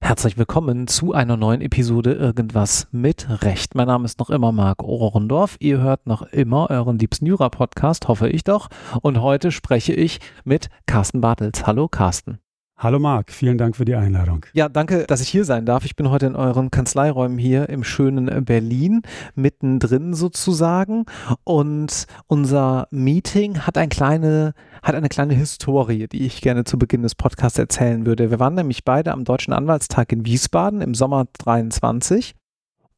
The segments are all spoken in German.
Herzlich willkommen zu einer neuen Episode Irgendwas mit Recht. Mein Name ist noch immer Marc Ohrendorf. Ihr hört noch immer euren liebsten Jura-Podcast, hoffe ich doch. Und heute spreche ich mit Carsten Bartels. Hallo Carsten. Hallo Marc, vielen Dank für die Einladung. Ja, danke, dass ich hier sein darf. Ich bin heute in euren Kanzleiräumen hier im schönen Berlin, mittendrin sozusagen. Und unser Meeting hat, ein kleine, hat eine kleine Historie, die ich gerne zu Beginn des Podcasts erzählen würde. Wir waren nämlich beide am Deutschen Anwaltstag in Wiesbaden im Sommer 23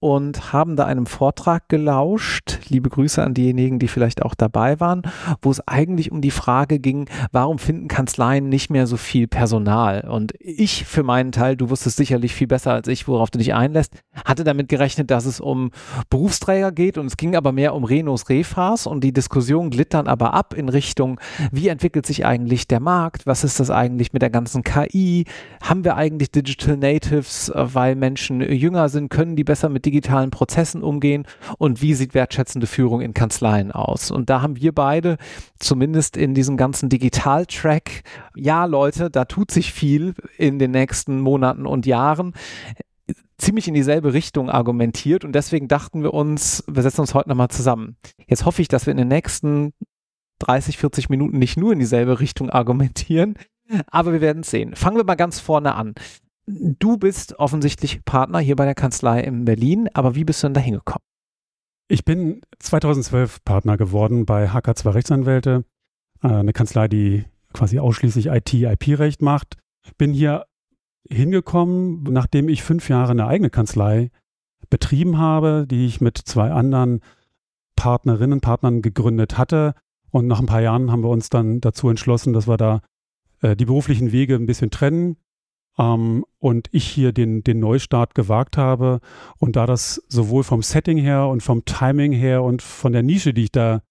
und haben da einem Vortrag gelauscht. Liebe Grüße an diejenigen, die vielleicht auch dabei waren, wo es eigentlich um die Frage ging, warum finden Kanzleien nicht mehr so viel Personal? Und ich für meinen Teil, du wusstest sicherlich viel besser als ich, worauf du dich einlässt, hatte damit gerechnet, dass es um Berufsträger geht und es ging aber mehr um Renos Refas und die Diskussion glitt dann aber ab in Richtung, wie entwickelt sich eigentlich der Markt? Was ist das eigentlich mit der ganzen KI? Haben wir eigentlich Digital Natives, weil Menschen jünger sind? Können die besser mit digitalen Prozessen umgehen und wie sieht wertschätzende Führung in Kanzleien aus. Und da haben wir beide zumindest in diesem ganzen Digital-Track, ja Leute, da tut sich viel in den nächsten Monaten und Jahren ziemlich in dieselbe Richtung argumentiert und deswegen dachten wir uns, wir setzen uns heute nochmal zusammen. Jetzt hoffe ich, dass wir in den nächsten 30, 40 Minuten nicht nur in dieselbe Richtung argumentieren, aber wir werden es sehen. Fangen wir mal ganz vorne an. Du bist offensichtlich Partner hier bei der Kanzlei in Berlin, aber wie bist du denn da hingekommen? Ich bin 2012 Partner geworden bei HK2 Rechtsanwälte, äh, eine Kanzlei, die quasi ausschließlich IT-IP-Recht macht. Bin hier hingekommen, nachdem ich fünf Jahre eine eigene Kanzlei betrieben habe, die ich mit zwei anderen Partnerinnen, Partnern gegründet hatte. Und nach ein paar Jahren haben wir uns dann dazu entschlossen, dass wir da äh, die beruflichen Wege ein bisschen trennen ähm, und ich hier den, den Neustart gewagt habe. Und da das sowohl vom Setting her und vom Timing her und von der Nische, die ich da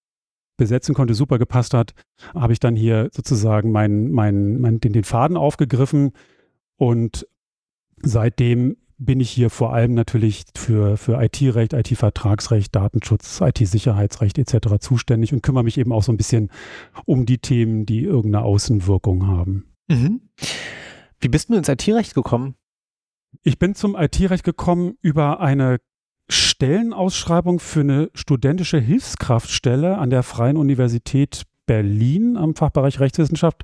besetzen konnte, super gepasst hat, habe ich dann hier sozusagen mein, mein, mein, den, den Faden aufgegriffen. Und seitdem bin ich hier vor allem natürlich für, für IT-Recht, IT-Vertragsrecht, Datenschutz, IT-Sicherheitsrecht etc. zuständig und kümmere mich eben auch so ein bisschen um die Themen, die irgendeine Außenwirkung haben. Mhm. Wie bist du ins IT-Recht gekommen? Ich bin zum IT-Recht gekommen über eine Stellenausschreibung für eine studentische Hilfskraftstelle an der Freien Universität Berlin am Fachbereich Rechtswissenschaft.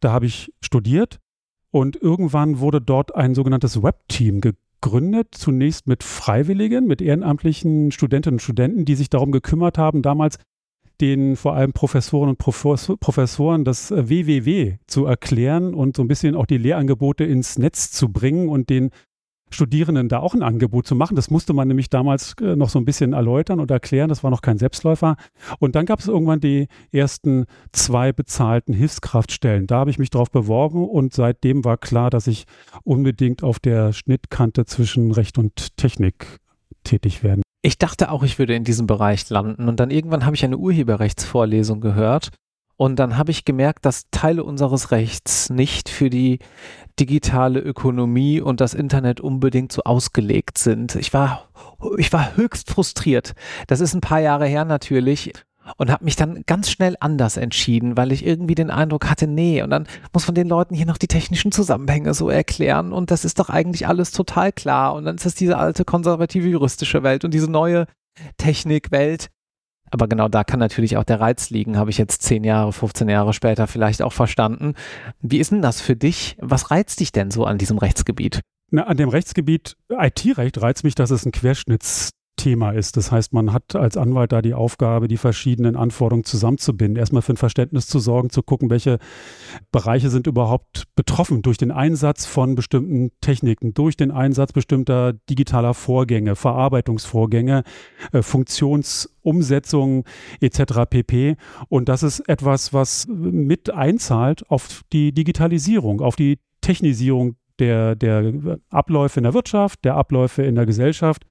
Da habe ich studiert und irgendwann wurde dort ein sogenanntes Webteam gegründet, zunächst mit Freiwilligen, mit ehrenamtlichen Studentinnen und Studenten, die sich darum gekümmert haben, damals den vor allem Professoren und Professoren das WWW äh, zu erklären und so ein bisschen auch die Lehrangebote ins Netz zu bringen und den Studierenden da auch ein Angebot zu machen. Das musste man nämlich damals äh, noch so ein bisschen erläutern und erklären. Das war noch kein Selbstläufer. Und dann gab es irgendwann die ersten zwei bezahlten Hilfskraftstellen. Da habe ich mich drauf beworben und seitdem war klar, dass ich unbedingt auf der Schnittkante zwischen Recht und Technik tätig werden ich dachte auch, ich würde in diesem Bereich landen. Und dann irgendwann habe ich eine Urheberrechtsvorlesung gehört. Und dann habe ich gemerkt, dass Teile unseres Rechts nicht für die digitale Ökonomie und das Internet unbedingt so ausgelegt sind. Ich war, ich war höchst frustriert. Das ist ein paar Jahre her natürlich und habe mich dann ganz schnell anders entschieden, weil ich irgendwie den Eindruck hatte, nee, und dann muss man den Leuten hier noch die technischen Zusammenhänge so erklären und das ist doch eigentlich alles total klar und dann ist das diese alte konservative juristische Welt und diese neue Technikwelt. Aber genau da kann natürlich auch der Reiz liegen, habe ich jetzt zehn Jahre, 15 Jahre später vielleicht auch verstanden. Wie ist denn das für dich? Was reizt dich denn so an diesem Rechtsgebiet? Na, an dem Rechtsgebiet IT-Recht reizt mich, dass es ein Querschnitts Thema ist. Das heißt, man hat als Anwalt da die Aufgabe, die verschiedenen Anforderungen zusammenzubinden. Erstmal für ein Verständnis zu sorgen, zu gucken, welche Bereiche sind überhaupt betroffen durch den Einsatz von bestimmten Techniken, durch den Einsatz bestimmter digitaler Vorgänge, Verarbeitungsvorgänge, äh, Funktionsumsetzungen etc. pp. Und das ist etwas, was mit einzahlt auf die Digitalisierung, auf die Technisierung der, der Abläufe in der Wirtschaft, der Abläufe in der Gesellschaft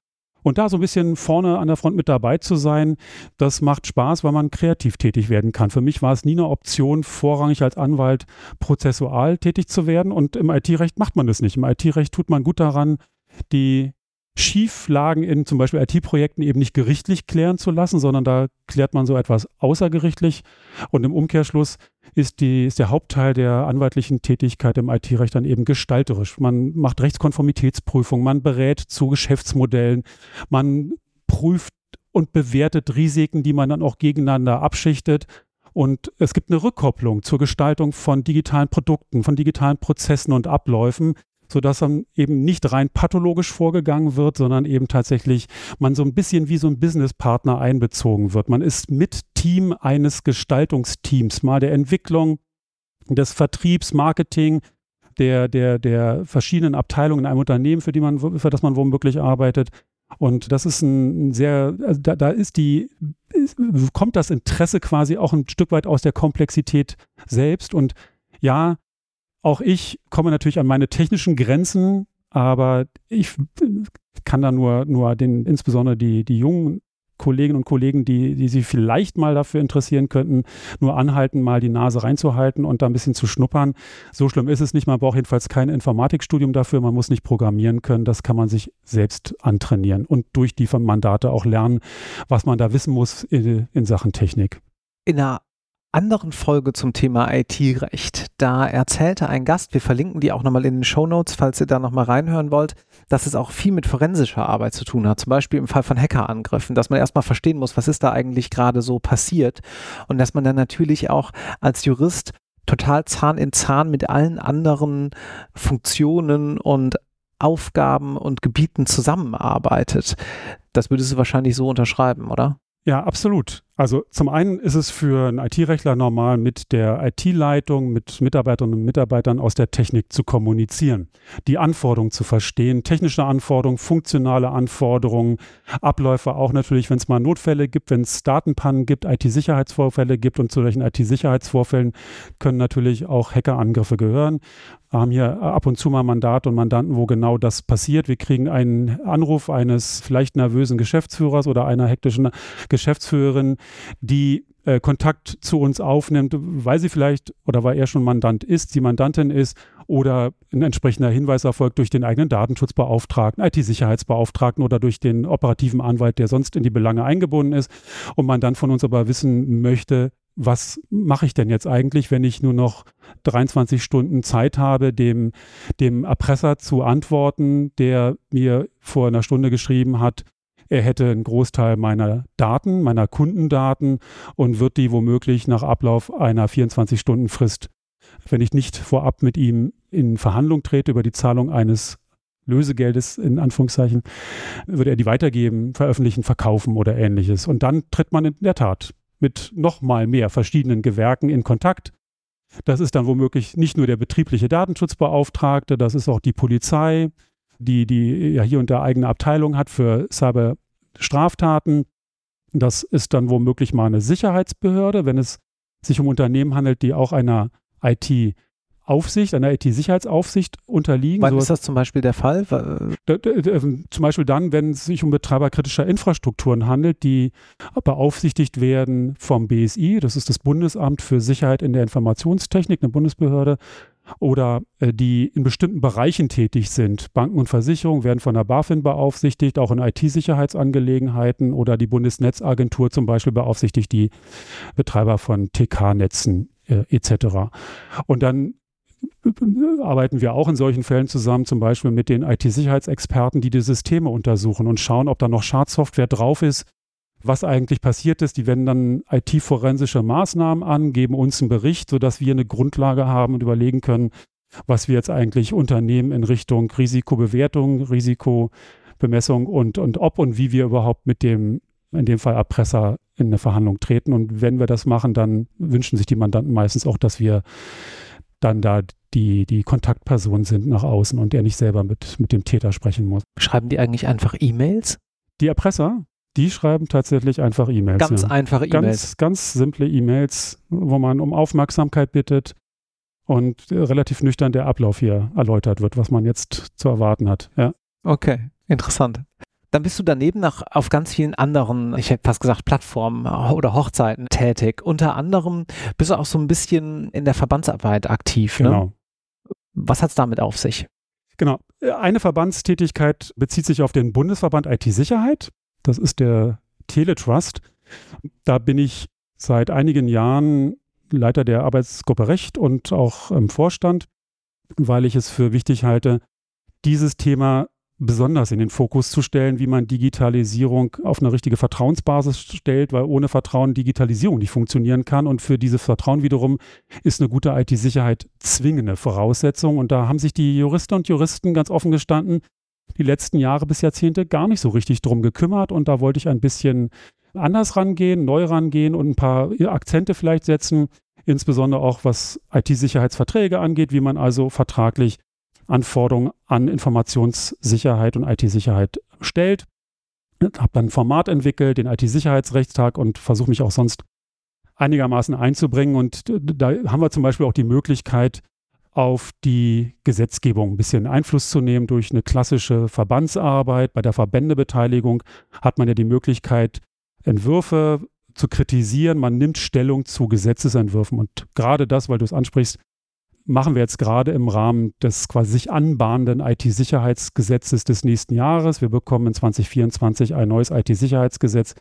und da so ein bisschen vorne an der Front mit dabei zu sein, das macht Spaß, weil man kreativ tätig werden kann. Für mich war es nie eine Option, vorrangig als Anwalt prozessual tätig zu werden. Und im IT-Recht macht man das nicht. Im IT-Recht tut man gut daran, die Schieflagen in zum Beispiel IT-Projekten eben nicht gerichtlich klären zu lassen, sondern da klärt man so etwas außergerichtlich. Und im Umkehrschluss ist, die, ist der Hauptteil der anwaltlichen Tätigkeit im IT-Recht dann eben gestalterisch. Man macht Rechtskonformitätsprüfung, man berät zu Geschäftsmodellen, man prüft und bewertet Risiken, die man dann auch gegeneinander abschichtet. Und es gibt eine Rückkopplung zur Gestaltung von digitalen Produkten, von digitalen Prozessen und Abläufen, sodass dann eben nicht rein pathologisch vorgegangen wird, sondern eben tatsächlich man so ein bisschen wie so ein Businesspartner einbezogen wird. Man ist mit Team eines Gestaltungsteams, mal der Entwicklung, des Vertriebs, Marketing, der, der, der verschiedenen Abteilungen in einem Unternehmen, für die man, für das man womöglich arbeitet. Und das ist ein sehr, also da, da ist die, kommt das Interesse quasi auch ein Stück weit aus der Komplexität selbst. Und ja, auch ich komme natürlich an meine technischen Grenzen, aber ich kann da nur, nur den, insbesondere die, die jungen Kolleginnen und Kollegen, die, die sich vielleicht mal dafür interessieren könnten, nur anhalten, mal die Nase reinzuhalten und da ein bisschen zu schnuppern. So schlimm ist es nicht. Man braucht jedenfalls kein Informatikstudium dafür. Man muss nicht programmieren können. Das kann man sich selbst antrainieren und durch die Mandate auch lernen, was man da wissen muss in, in Sachen Technik. In einer anderen Folge zum Thema IT-Recht. Da erzählte ein Gast, wir verlinken die auch nochmal in den Show Notes, falls ihr da nochmal reinhören wollt, dass es auch viel mit forensischer Arbeit zu tun hat. Zum Beispiel im Fall von Hackerangriffen, dass man erstmal verstehen muss, was ist da eigentlich gerade so passiert und dass man dann natürlich auch als Jurist total Zahn in Zahn mit allen anderen Funktionen und Aufgaben und Gebieten zusammenarbeitet. Das würdest du wahrscheinlich so unterschreiben, oder? Ja, absolut. Also zum einen ist es für einen IT-Rechtler normal, mit der IT-Leitung, mit Mitarbeiterinnen und Mitarbeitern aus der Technik zu kommunizieren, die Anforderungen zu verstehen, technische Anforderungen, funktionale Anforderungen, Abläufe auch natürlich, wenn es mal Notfälle gibt, wenn es Datenpannen gibt, IT-Sicherheitsvorfälle gibt und zu solchen IT-Sicherheitsvorfällen können natürlich auch Hackerangriffe gehören. Wir haben hier ab und zu mal Mandate und Mandanten, wo genau das passiert. Wir kriegen einen Anruf eines vielleicht nervösen Geschäftsführers oder einer hektischen Geschäftsführerin, die äh, Kontakt zu uns aufnimmt, weil sie vielleicht oder weil er schon Mandant ist, die Mandantin ist oder ein entsprechender Hinweis erfolgt durch den eigenen Datenschutzbeauftragten, IT-Sicherheitsbeauftragten oder durch den operativen Anwalt, der sonst in die Belange eingebunden ist und man dann von uns aber wissen möchte, was mache ich denn jetzt eigentlich, wenn ich nur noch 23 Stunden Zeit habe, dem, dem Erpresser zu antworten, der mir vor einer Stunde geschrieben hat, er hätte einen Großteil meiner Daten, meiner Kundendaten und wird die womöglich nach Ablauf einer 24-Stunden-Frist, wenn ich nicht vorab mit ihm in Verhandlung trete über die Zahlung eines Lösegeldes in Anführungszeichen, würde er die weitergeben, veröffentlichen, verkaufen oder ähnliches. Und dann tritt man in der Tat mit noch mal mehr verschiedenen Gewerken in Kontakt. Das ist dann womöglich nicht nur der betriebliche Datenschutzbeauftragte, das ist auch die Polizei, die, die ja hier und da eigene Abteilung hat für Cyberstraftaten. Das ist dann womöglich mal eine Sicherheitsbehörde, wenn es sich um Unternehmen handelt, die auch einer IT Aufsicht, einer IT-Sicherheitsaufsicht unterliegen. Wann so ist das zum Beispiel der Fall? Ähm, zum Beispiel dann, wenn es sich um Betreiber kritischer Infrastrukturen handelt, die beaufsichtigt werden vom BSI, das ist das Bundesamt für Sicherheit in der Informationstechnik, eine Bundesbehörde, oder äh, die in bestimmten Bereichen tätig sind. Banken und Versicherungen werden von der BaFin beaufsichtigt, auch in IT-Sicherheitsangelegenheiten oder die Bundesnetzagentur zum Beispiel beaufsichtigt die Betreiber von TK-Netzen äh, etc. Und dann arbeiten wir auch in solchen Fällen zusammen, zum Beispiel mit den IT-Sicherheitsexperten, die die Systeme untersuchen und schauen, ob da noch Schadsoftware drauf ist, was eigentlich passiert ist. Die wenden dann IT-forensische Maßnahmen an, geben uns einen Bericht, sodass wir eine Grundlage haben und überlegen können, was wir jetzt eigentlich unternehmen in Richtung Risikobewertung, Risikobemessung und, und ob und wie wir überhaupt mit dem, in dem Fall Erpresser, in eine Verhandlung treten. Und wenn wir das machen, dann wünschen sich die Mandanten meistens auch, dass wir dann da die, die Kontaktperson sind nach außen und er nicht selber mit, mit dem Täter sprechen muss. Schreiben die eigentlich einfach E-Mails? Die Erpresser? Die schreiben tatsächlich einfach E-Mails. Ganz ja. einfache E-Mails. Ganz, ganz simple E-Mails, wo man um Aufmerksamkeit bittet und relativ nüchtern der Ablauf hier erläutert wird, was man jetzt zu erwarten hat. Ja. Okay, interessant. Dann bist du daneben noch auf ganz vielen anderen, ich hätte fast gesagt, Plattformen oder Hochzeiten tätig. Unter anderem bist du auch so ein bisschen in der Verbandsarbeit aktiv. Ne? Genau. Was hat es damit auf sich? Genau. eine Verbandstätigkeit bezieht sich auf den Bundesverband IT-Sicherheit. Das ist der Teletrust. Da bin ich seit einigen Jahren Leiter der Arbeitsgruppe Recht und auch im Vorstand, weil ich es für wichtig halte, dieses Thema besonders in den Fokus zu stellen, wie man Digitalisierung auf eine richtige Vertrauensbasis stellt, weil ohne Vertrauen Digitalisierung nicht funktionieren kann. Und für dieses Vertrauen wiederum ist eine gute IT-Sicherheit zwingende Voraussetzung. Und da haben sich die Juristen und Juristen ganz offen gestanden, die letzten Jahre bis Jahrzehnte gar nicht so richtig drum gekümmert. Und da wollte ich ein bisschen anders rangehen, neu rangehen und ein paar Akzente vielleicht setzen, insbesondere auch was IT-Sicherheitsverträge angeht, wie man also vertraglich Anforderungen an Informationssicherheit und IT-Sicherheit stellt. Habe dann ein Format entwickelt, den IT-Sicherheitsrechtstag und versuche mich auch sonst einigermaßen einzubringen. Und da haben wir zum Beispiel auch die Möglichkeit, auf die Gesetzgebung ein bisschen Einfluss zu nehmen durch eine klassische Verbandsarbeit. Bei der Verbändebeteiligung hat man ja die Möglichkeit, Entwürfe zu kritisieren. Man nimmt Stellung zu Gesetzesentwürfen. Und gerade das, weil du es ansprichst, machen wir jetzt gerade im Rahmen des quasi sich anbahnenden IT-Sicherheitsgesetzes des nächsten Jahres. Wir bekommen in 2024 ein neues IT-Sicherheitsgesetz.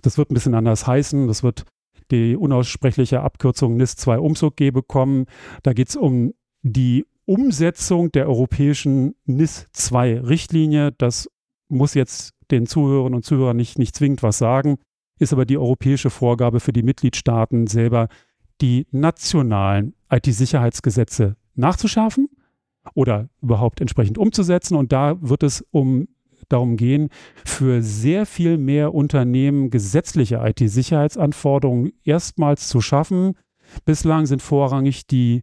Das wird ein bisschen anders heißen. Das wird die unaussprechliche Abkürzung NIS 2 UMSUG bekommen. Da geht es um die Umsetzung der europäischen NIS 2 Richtlinie. Das muss jetzt den Zuhörern und Zuhörern nicht, nicht zwingend was sagen, ist aber die europäische Vorgabe für die Mitgliedstaaten selber, die nationalen IT-Sicherheitsgesetze nachzuschärfen oder überhaupt entsprechend umzusetzen. Und da wird es um darum gehen, für sehr viel mehr Unternehmen gesetzliche IT-Sicherheitsanforderungen erstmals zu schaffen. Bislang sind vorrangig die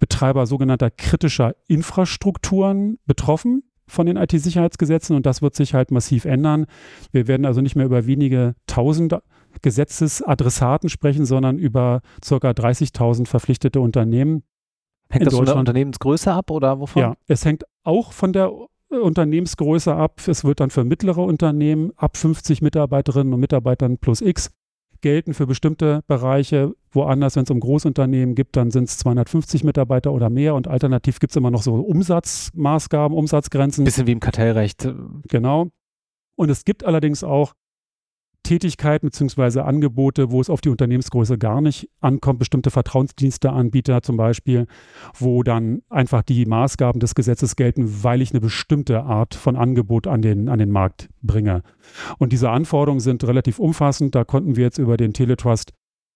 Betreiber sogenannter kritischer Infrastrukturen betroffen von den IT-Sicherheitsgesetzen und das wird sich halt massiv ändern. Wir werden also nicht mehr über wenige tausend Gesetzesadressaten sprechen, sondern über ca. 30.000 verpflichtete Unternehmen. Hängt das von der Unternehmensgröße ab oder wovon? Ja, es hängt auch von der Unternehmensgröße ab. Es wird dann für mittlere Unternehmen ab 50 Mitarbeiterinnen und Mitarbeitern plus X gelten für bestimmte Bereiche. Woanders, wenn es um Großunternehmen gibt, dann sind es 250 Mitarbeiter oder mehr und alternativ gibt es immer noch so Umsatzmaßgaben, Umsatzgrenzen. Bisschen wie im Kartellrecht. Genau. Und es gibt allerdings auch Tätigkeiten bzw. Angebote, wo es auf die Unternehmensgröße gar nicht ankommt, bestimmte Vertrauensdiensteanbieter zum Beispiel, wo dann einfach die Maßgaben des Gesetzes gelten, weil ich eine bestimmte Art von Angebot an den, an den Markt bringe. Und diese Anforderungen sind relativ umfassend. Da konnten wir jetzt über den Teletrust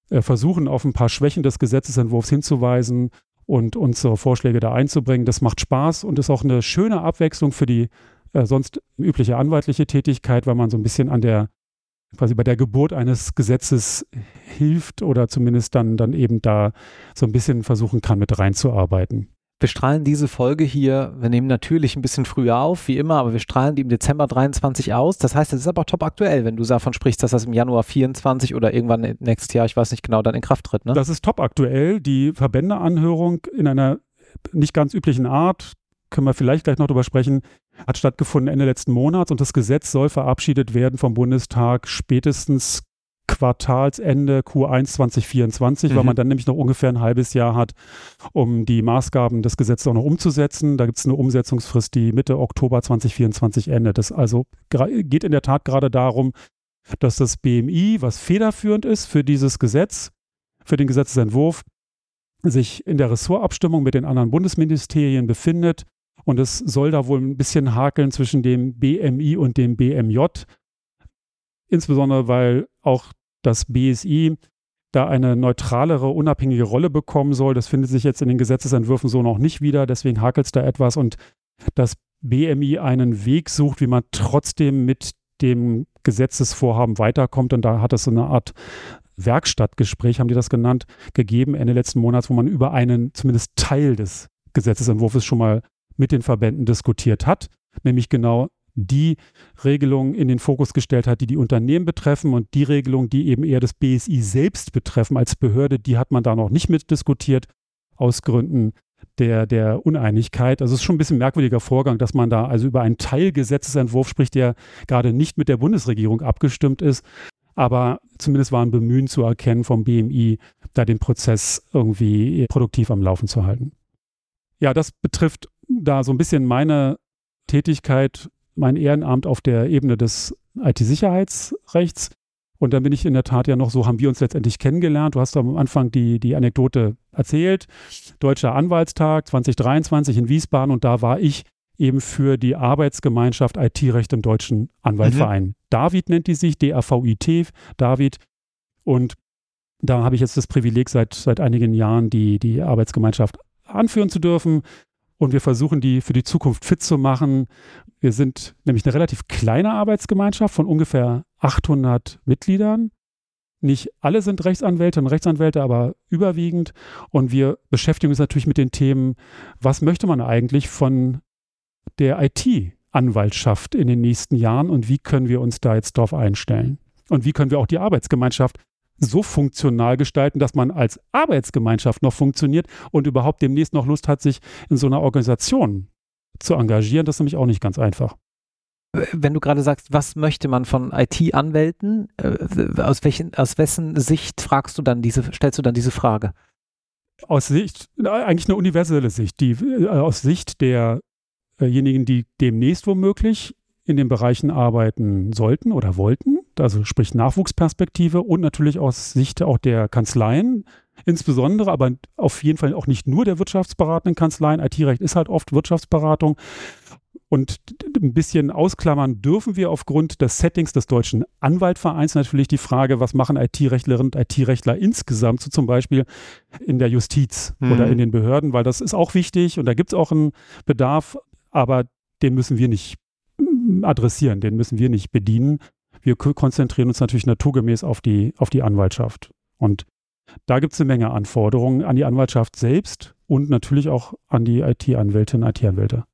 versuchen, auf ein paar Schwächen des Gesetzesentwurfs hinzuweisen und unsere Vorschläge da einzubringen. Das macht Spaß und ist auch eine schöne Abwechslung für die äh, sonst übliche anwaltliche Tätigkeit, weil man so ein bisschen an der quasi bei der Geburt eines Gesetzes hilft oder zumindest dann, dann eben da so ein bisschen versuchen kann, mit reinzuarbeiten. Wir strahlen diese Folge hier, wir nehmen natürlich ein bisschen früher auf, wie immer, aber wir strahlen die im Dezember 23 aus. Das heißt, es ist aber top aktuell, wenn du davon sprichst, dass das im Januar 24 oder irgendwann nächstes Jahr, ich weiß nicht genau, dann in Kraft tritt. Ne? Das ist top aktuell. Die Verbändeanhörung in einer nicht ganz üblichen Art, können wir vielleicht gleich noch drüber sprechen, hat stattgefunden Ende letzten Monats und das Gesetz soll verabschiedet werden vom Bundestag spätestens Quartalsende Q1 2024, mhm. weil man dann nämlich noch ungefähr ein halbes Jahr hat, um die Maßgaben des Gesetzes auch noch umzusetzen. Da gibt es eine Umsetzungsfrist, die Mitte Oktober 2024 endet. Das also geht in der Tat gerade darum, dass das BMI, was federführend ist für dieses Gesetz, für den Gesetzesentwurf, sich in der Ressortabstimmung mit den anderen Bundesministerien befindet und es soll da wohl ein bisschen hakeln zwischen dem BMI und dem BMJ. Insbesondere, weil auch das BSI da eine neutralere, unabhängige Rolle bekommen soll. Das findet sich jetzt in den Gesetzesentwürfen so noch nicht wieder. Deswegen hakelt es da etwas und das BMI einen Weg sucht, wie man trotzdem mit dem Gesetzesvorhaben weiterkommt. Und da hat es so eine Art Werkstattgespräch, haben die das genannt, gegeben Ende letzten Monats, wo man über einen zumindest Teil des Gesetzesentwurfs schon mal mit den Verbänden diskutiert hat, nämlich genau die Regelungen in den Fokus gestellt hat, die die Unternehmen betreffen und die Regelungen, die eben eher das BSI selbst betreffen als Behörde, die hat man da noch nicht mitdiskutiert aus Gründen der, der Uneinigkeit. Also es ist schon ein bisschen ein merkwürdiger Vorgang, dass man da also über einen Teilgesetzesentwurf spricht, der gerade nicht mit der Bundesregierung abgestimmt ist. Aber zumindest war ein Bemühen zu erkennen vom BMI, da den Prozess irgendwie produktiv am Laufen zu halten. Ja, das betrifft da so ein bisschen meine Tätigkeit, mein Ehrenamt auf der Ebene des IT-Sicherheitsrechts. Und dann bin ich in der Tat ja noch, so haben wir uns letztendlich kennengelernt. Du hast am Anfang die, die Anekdote erzählt. Deutscher Anwaltstag 2023 in Wiesbaden und da war ich eben für die Arbeitsgemeinschaft IT-Recht im Deutschen Anwaltverein. Mhm. David nennt die sich, DAVIT, David. Und da habe ich jetzt das Privileg, seit, seit einigen Jahren die, die Arbeitsgemeinschaft anführen zu dürfen. Und wir versuchen, die für die Zukunft fit zu machen. Wir sind nämlich eine relativ kleine Arbeitsgemeinschaft von ungefähr 800 Mitgliedern. Nicht alle sind Rechtsanwälte und Rechtsanwälte, aber überwiegend. Und wir beschäftigen uns natürlich mit den Themen, was möchte man eigentlich von der IT-Anwaltschaft in den nächsten Jahren und wie können wir uns da jetzt darauf einstellen? Und wie können wir auch die Arbeitsgemeinschaft so funktional gestalten, dass man als Arbeitsgemeinschaft noch funktioniert und überhaupt demnächst noch Lust hat, sich in so einer Organisation zu engagieren. Das ist nämlich auch nicht ganz einfach. Wenn du gerade sagst, was möchte man von IT-Anwälten, äh, aus, welchen, aus wessen Sicht fragst du dann diese, stellst du dann diese Frage? Aus Sicht, eigentlich eine universelle Sicht, die äh, aus Sicht der derjenigen, die demnächst womöglich in den Bereichen arbeiten sollten oder wollten, also sprich Nachwuchsperspektive und natürlich aus Sicht auch der Kanzleien, insbesondere, aber auf jeden Fall auch nicht nur der wirtschaftsberatenden Kanzleien. IT-Recht ist halt oft Wirtschaftsberatung. Und ein bisschen ausklammern dürfen wir aufgrund des Settings des Deutschen Anwaltvereins natürlich die Frage, was machen IT-Rechtlerinnen und IT-Rechtler insgesamt, so zum Beispiel in der Justiz mhm. oder in den Behörden, weil das ist auch wichtig und da gibt es auch einen Bedarf aber den müssen wir nicht mm, adressieren, den müssen wir nicht bedienen. Wir konzentrieren uns natürlich naturgemäß auf die, auf die Anwaltschaft. Und da gibt es eine Menge Anforderungen an die Anwaltschaft selbst und natürlich auch an die IT-Anwältinnen und IT-Anwälte.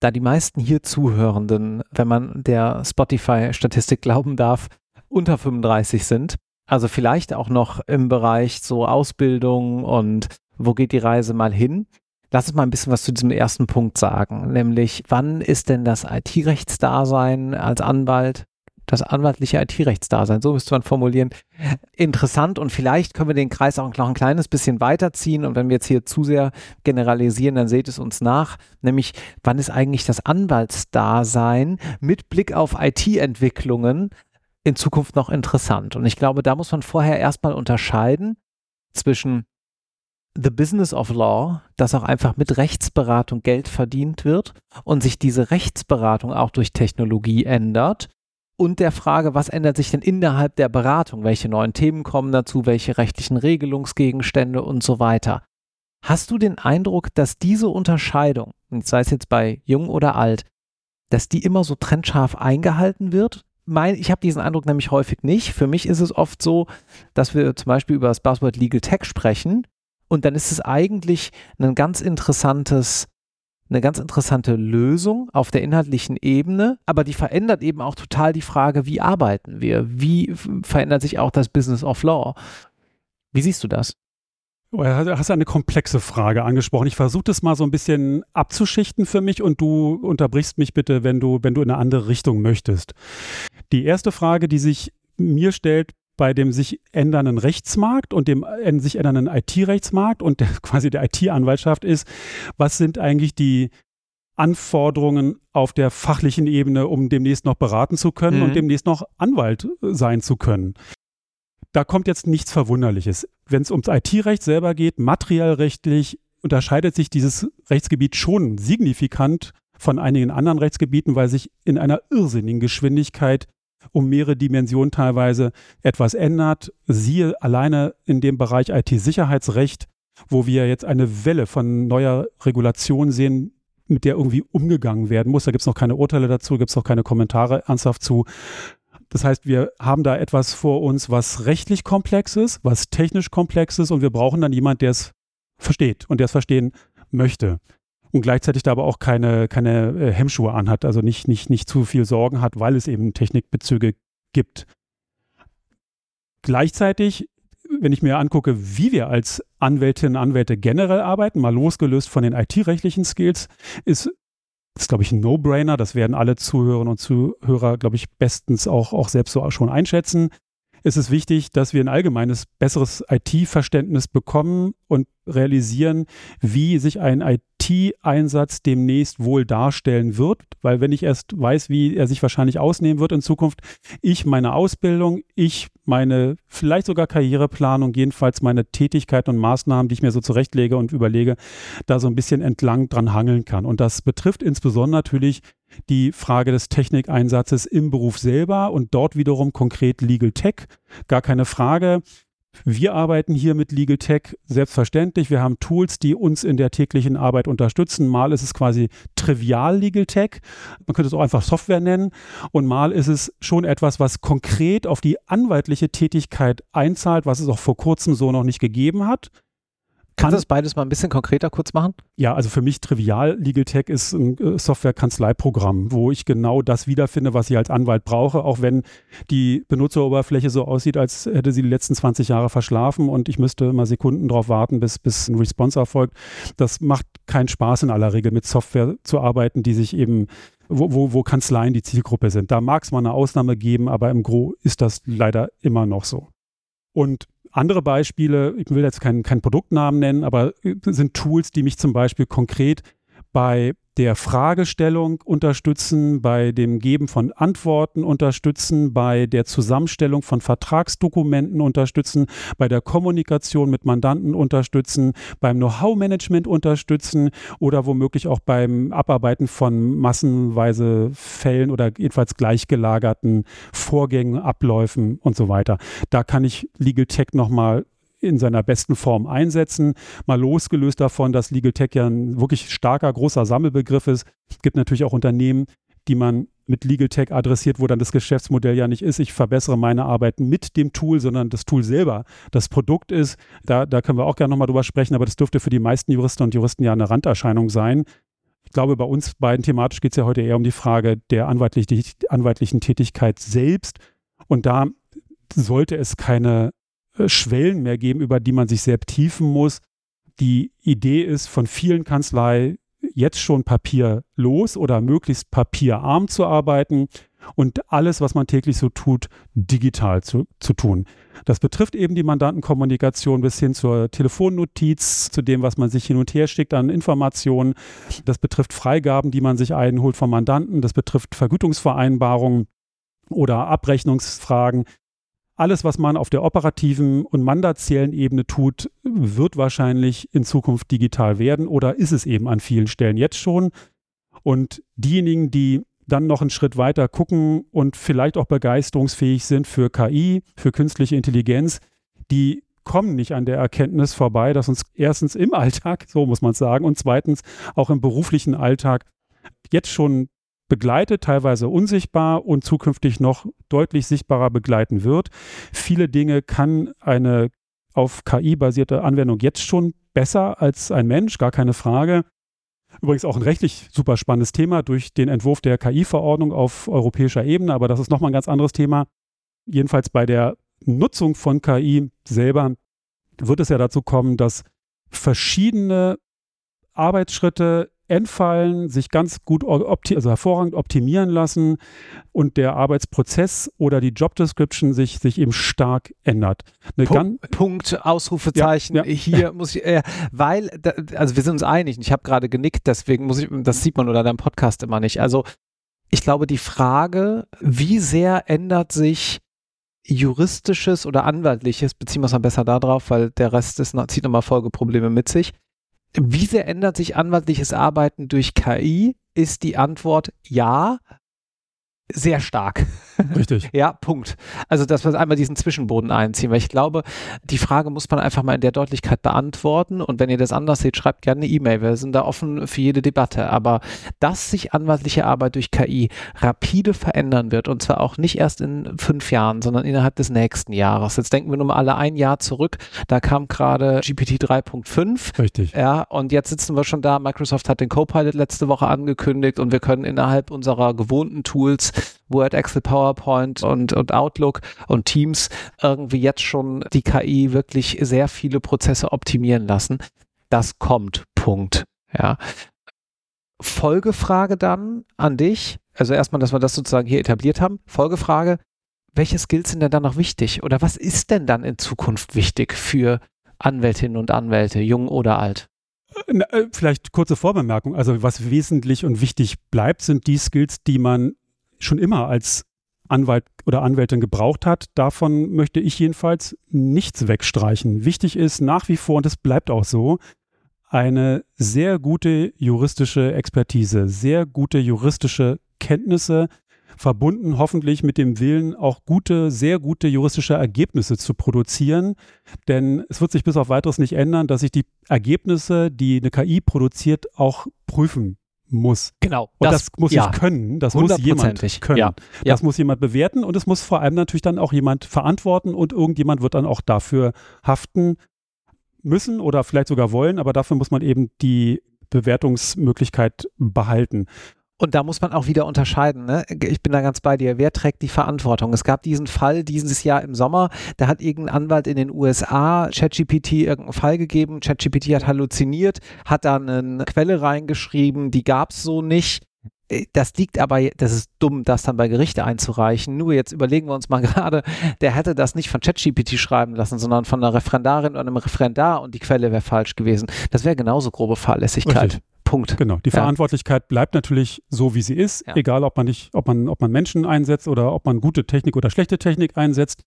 Da die meisten hier Zuhörenden, wenn man der Spotify-Statistik glauben darf, unter 35 sind, also vielleicht auch noch im Bereich so Ausbildung und wo geht die Reise mal hin, Lass uns mal ein bisschen was zu diesem ersten Punkt sagen, nämlich wann ist denn das IT-Rechtsdasein als Anwalt, das anwaltliche IT-Rechtsdasein, so müsste man formulieren, interessant und vielleicht können wir den Kreis auch noch ein kleines bisschen weiterziehen. Und wenn wir jetzt hier zu sehr generalisieren, dann seht es uns nach, nämlich wann ist eigentlich das Anwaltsdasein mit Blick auf IT-Entwicklungen in Zukunft noch interessant? Und ich glaube, da muss man vorher erstmal unterscheiden zwischen The Business of Law, dass auch einfach mit Rechtsberatung Geld verdient wird und sich diese Rechtsberatung auch durch Technologie ändert. Und der Frage, was ändert sich denn innerhalb der Beratung? Welche neuen Themen kommen dazu? Welche rechtlichen Regelungsgegenstände und so weiter? Hast du den Eindruck, dass diese Unterscheidung, sei es jetzt bei jung oder alt, dass die immer so trennscharf eingehalten wird? Mein, ich habe diesen Eindruck nämlich häufig nicht. Für mich ist es oft so, dass wir zum Beispiel über das Buzzword Legal Tech sprechen und dann ist es eigentlich ein ganz interessantes, eine ganz interessante Lösung auf der inhaltlichen Ebene, aber die verändert eben auch total die Frage, wie arbeiten wir? Wie verändert sich auch das Business of Law? Wie siehst du das? Du hast eine komplexe Frage angesprochen. Ich versuche das mal so ein bisschen abzuschichten für mich und du unterbrichst mich bitte, wenn du, wenn du in eine andere Richtung möchtest. Die erste Frage, die sich mir stellt, bei dem sich ändernden Rechtsmarkt und dem äh, sich ändernden IT-Rechtsmarkt und der, quasi der IT-Anwaltschaft ist, was sind eigentlich die Anforderungen auf der fachlichen Ebene, um demnächst noch beraten zu können mhm. und demnächst noch Anwalt äh, sein zu können. Da kommt jetzt nichts Verwunderliches. Wenn es ums IT-Recht selber geht, materiellrechtlich unterscheidet sich dieses Rechtsgebiet schon signifikant von einigen anderen Rechtsgebieten, weil sich in einer irrsinnigen Geschwindigkeit um mehrere Dimensionen teilweise etwas ändert. Siehe alleine in dem Bereich IT-Sicherheitsrecht, wo wir jetzt eine Welle von neuer Regulation sehen, mit der irgendwie umgegangen werden muss. Da gibt es noch keine Urteile dazu, gibt es noch keine Kommentare ernsthaft zu. Das heißt, wir haben da etwas vor uns, was rechtlich komplex ist, was technisch komplex ist und wir brauchen dann jemand, der es versteht und der es verstehen möchte und gleichzeitig da aber auch keine, keine äh, Hemmschuhe anhat, also nicht, nicht, nicht zu viel Sorgen hat, weil es eben Technikbezüge gibt. Gleichzeitig, wenn ich mir angucke, wie wir als Anwältinnen und Anwälte generell arbeiten, mal losgelöst von den IT-rechtlichen Skills, ist das glaube ich, ein No-Brainer. Das werden alle Zuhörerinnen und Zuhörer, glaube ich, bestens auch, auch selbst so schon einschätzen. Ist es wichtig, dass wir ein allgemeines, besseres IT-Verständnis bekommen und realisieren, wie sich ein IT-Einsatz demnächst wohl darstellen wird. Weil wenn ich erst weiß, wie er sich wahrscheinlich ausnehmen wird in Zukunft, ich meine Ausbildung, ich meine vielleicht sogar Karriereplanung, jedenfalls meine Tätigkeiten und Maßnahmen, die ich mir so zurechtlege und überlege, da so ein bisschen entlang dran hangeln kann. Und das betrifft insbesondere natürlich die Frage des Technikeinsatzes im Beruf selber und dort wiederum konkret Legal Tech. Gar keine Frage. Wir arbeiten hier mit Legal Tech selbstverständlich. Wir haben Tools, die uns in der täglichen Arbeit unterstützen. Mal ist es quasi trivial Legal Tech. Man könnte es auch einfach Software nennen. Und mal ist es schon etwas, was konkret auf die anwaltliche Tätigkeit einzahlt, was es auch vor kurzem so noch nicht gegeben hat. Kannst du das beides mal ein bisschen konkreter kurz machen? Ja, also für mich trivial, Legal Tech ist ein äh, Software-Kanzleiprogramm, wo ich genau das wiederfinde, was ich als Anwalt brauche, auch wenn die Benutzeroberfläche so aussieht, als hätte sie die letzten 20 Jahre verschlafen und ich müsste mal Sekunden drauf warten, bis, bis ein Response erfolgt. Das macht keinen Spaß in aller Regel, mit Software zu arbeiten, die sich eben wo, wo, wo Kanzleien die Zielgruppe sind. Da mag es mal eine Ausnahme geben, aber im Gro ist das leider immer noch so. Und andere Beispiele, ich will jetzt keinen, keinen Produktnamen nennen, aber sind Tools, die mich zum Beispiel konkret bei der Fragestellung unterstützen, bei dem Geben von Antworten unterstützen, bei der Zusammenstellung von Vertragsdokumenten unterstützen, bei der Kommunikation mit Mandanten unterstützen, beim Know-how-Management unterstützen oder womöglich auch beim Abarbeiten von massenweise Fällen oder jedenfalls gleichgelagerten Vorgängen, Abläufen und so weiter. Da kann ich Legal Tech nochmal in seiner besten Form einsetzen. Mal losgelöst davon, dass Legal Tech ja ein wirklich starker, großer Sammelbegriff ist. Es gibt natürlich auch Unternehmen, die man mit Legal Tech adressiert, wo dann das Geschäftsmodell ja nicht ist, ich verbessere meine Arbeit mit dem Tool, sondern das Tool selber das Produkt ist. Da, da können wir auch gerne nochmal drüber sprechen, aber das dürfte für die meisten Juristen und Juristen ja eine Randerscheinung sein. Ich glaube, bei uns beiden thematisch geht es ja heute eher um die Frage der anwaltlich, anwaltlichen Tätigkeit selbst. Und da sollte es keine Schwellen mehr geben, über die man sich sehr tiefen muss. Die Idee ist von vielen Kanzleien jetzt schon papierlos oder möglichst papierarm zu arbeiten und alles, was man täglich so tut, digital zu, zu tun. Das betrifft eben die Mandantenkommunikation bis hin zur Telefonnotiz, zu dem, was man sich hin und her schickt an Informationen. Das betrifft Freigaben, die man sich einholt vom Mandanten. Das betrifft Vergütungsvereinbarungen oder Abrechnungsfragen. Alles, was man auf der operativen und mandatiellen Ebene tut, wird wahrscheinlich in Zukunft digital werden oder ist es eben an vielen Stellen jetzt schon. Und diejenigen, die dann noch einen Schritt weiter gucken und vielleicht auch begeisterungsfähig sind für KI, für künstliche Intelligenz, die kommen nicht an der Erkenntnis vorbei, dass uns erstens im Alltag, so muss man sagen, und zweitens auch im beruflichen Alltag jetzt schon begleitet, teilweise unsichtbar und zukünftig noch deutlich sichtbarer begleiten wird. Viele Dinge kann eine auf KI basierte Anwendung jetzt schon besser als ein Mensch, gar keine Frage. Übrigens auch ein rechtlich super spannendes Thema durch den Entwurf der KI-Verordnung auf europäischer Ebene, aber das ist nochmal ein ganz anderes Thema. Jedenfalls bei der Nutzung von KI selber wird es ja dazu kommen, dass verschiedene Arbeitsschritte entfallen, sich ganz gut, also hervorragend optimieren lassen und der Arbeitsprozess oder die Job Description sich, sich eben stark ändert. Punkt, Punkt, Ausrufezeichen. Ja, ja. Hier muss ich, äh, weil, da, also wir sind uns einig. Ich habe gerade genickt, deswegen muss ich, das sieht man oder deinem Podcast immer nicht. Also ich glaube, die Frage, wie sehr ändert sich juristisches oder anwaltliches, beziehen wir es mal besser darauf, weil der Rest ist, zieht nochmal Folgeprobleme mit sich wie sehr ändert sich anwaltliches Arbeiten durch KI? Ist die Antwort ja, sehr stark. Richtig. ja, Punkt. Also, dass wir einmal diesen Zwischenboden einziehen, weil ich glaube, die Frage muss man einfach mal in der Deutlichkeit beantworten. Und wenn ihr das anders seht, schreibt gerne eine E-Mail. Wir sind da offen für jede Debatte. Aber dass sich anwaltliche Arbeit durch KI rapide verändern wird, und zwar auch nicht erst in fünf Jahren, sondern innerhalb des nächsten Jahres. Jetzt denken wir nur mal alle ein Jahr zurück. Da kam gerade GPT 3.5. Richtig. Ja, und jetzt sitzen wir schon da. Microsoft hat den Copilot letzte Woche angekündigt und wir können innerhalb unserer gewohnten Tools Word, Excel, PowerPoint und, und Outlook und Teams irgendwie jetzt schon die KI wirklich sehr viele Prozesse optimieren lassen. Das kommt. Punkt. Ja. Folgefrage dann an dich. Also erstmal, dass wir das sozusagen hier etabliert haben. Folgefrage. welche Skills sind denn dann noch wichtig? Oder was ist denn dann in Zukunft wichtig für Anwältinnen und Anwälte, jung oder alt? Äh, vielleicht kurze Vorbemerkung. Also was wesentlich und wichtig bleibt, sind die Skills, die man schon immer als Anwalt oder Anwältin gebraucht hat. Davon möchte ich jedenfalls nichts wegstreichen. Wichtig ist nach wie vor, und es bleibt auch so, eine sehr gute juristische Expertise, sehr gute juristische Kenntnisse, verbunden hoffentlich mit dem Willen, auch gute, sehr gute juristische Ergebnisse zu produzieren. Denn es wird sich bis auf weiteres nicht ändern, dass sich die Ergebnisse, die eine KI produziert, auch prüfen muss. Genau. Und das, das muss ja, ich können. Das muss jemand können. Ja, das muss jemand bewerten und es muss vor allem natürlich dann auch jemand verantworten und irgendjemand wird dann auch dafür haften müssen oder vielleicht sogar wollen, aber dafür muss man eben die Bewertungsmöglichkeit behalten. Und da muss man auch wieder unterscheiden. Ne? Ich bin da ganz bei dir. Wer trägt die Verantwortung? Es gab diesen Fall dieses Jahr im Sommer. Da hat irgendein Anwalt in den USA ChatGPT irgendeinen Fall gegeben. ChatGPT hat halluziniert, hat da eine Quelle reingeschrieben, die gab es so nicht. Äh, das liegt aber, das ist dumm, das dann bei Gerichte einzureichen. Nur jetzt überlegen wir uns mal gerade, der hätte das nicht von ChatGPT schreiben lassen, sondern von einer Referendarin oder einem Referendar und die Quelle wäre falsch gewesen. Das wäre genauso grobe Fahrlässigkeit. Richtig. Punkt. Genau. Die ja. Verantwortlichkeit bleibt natürlich so, wie sie ist, ja. egal ob man nicht, ob man, ob man Menschen einsetzt oder ob man gute Technik oder schlechte Technik einsetzt.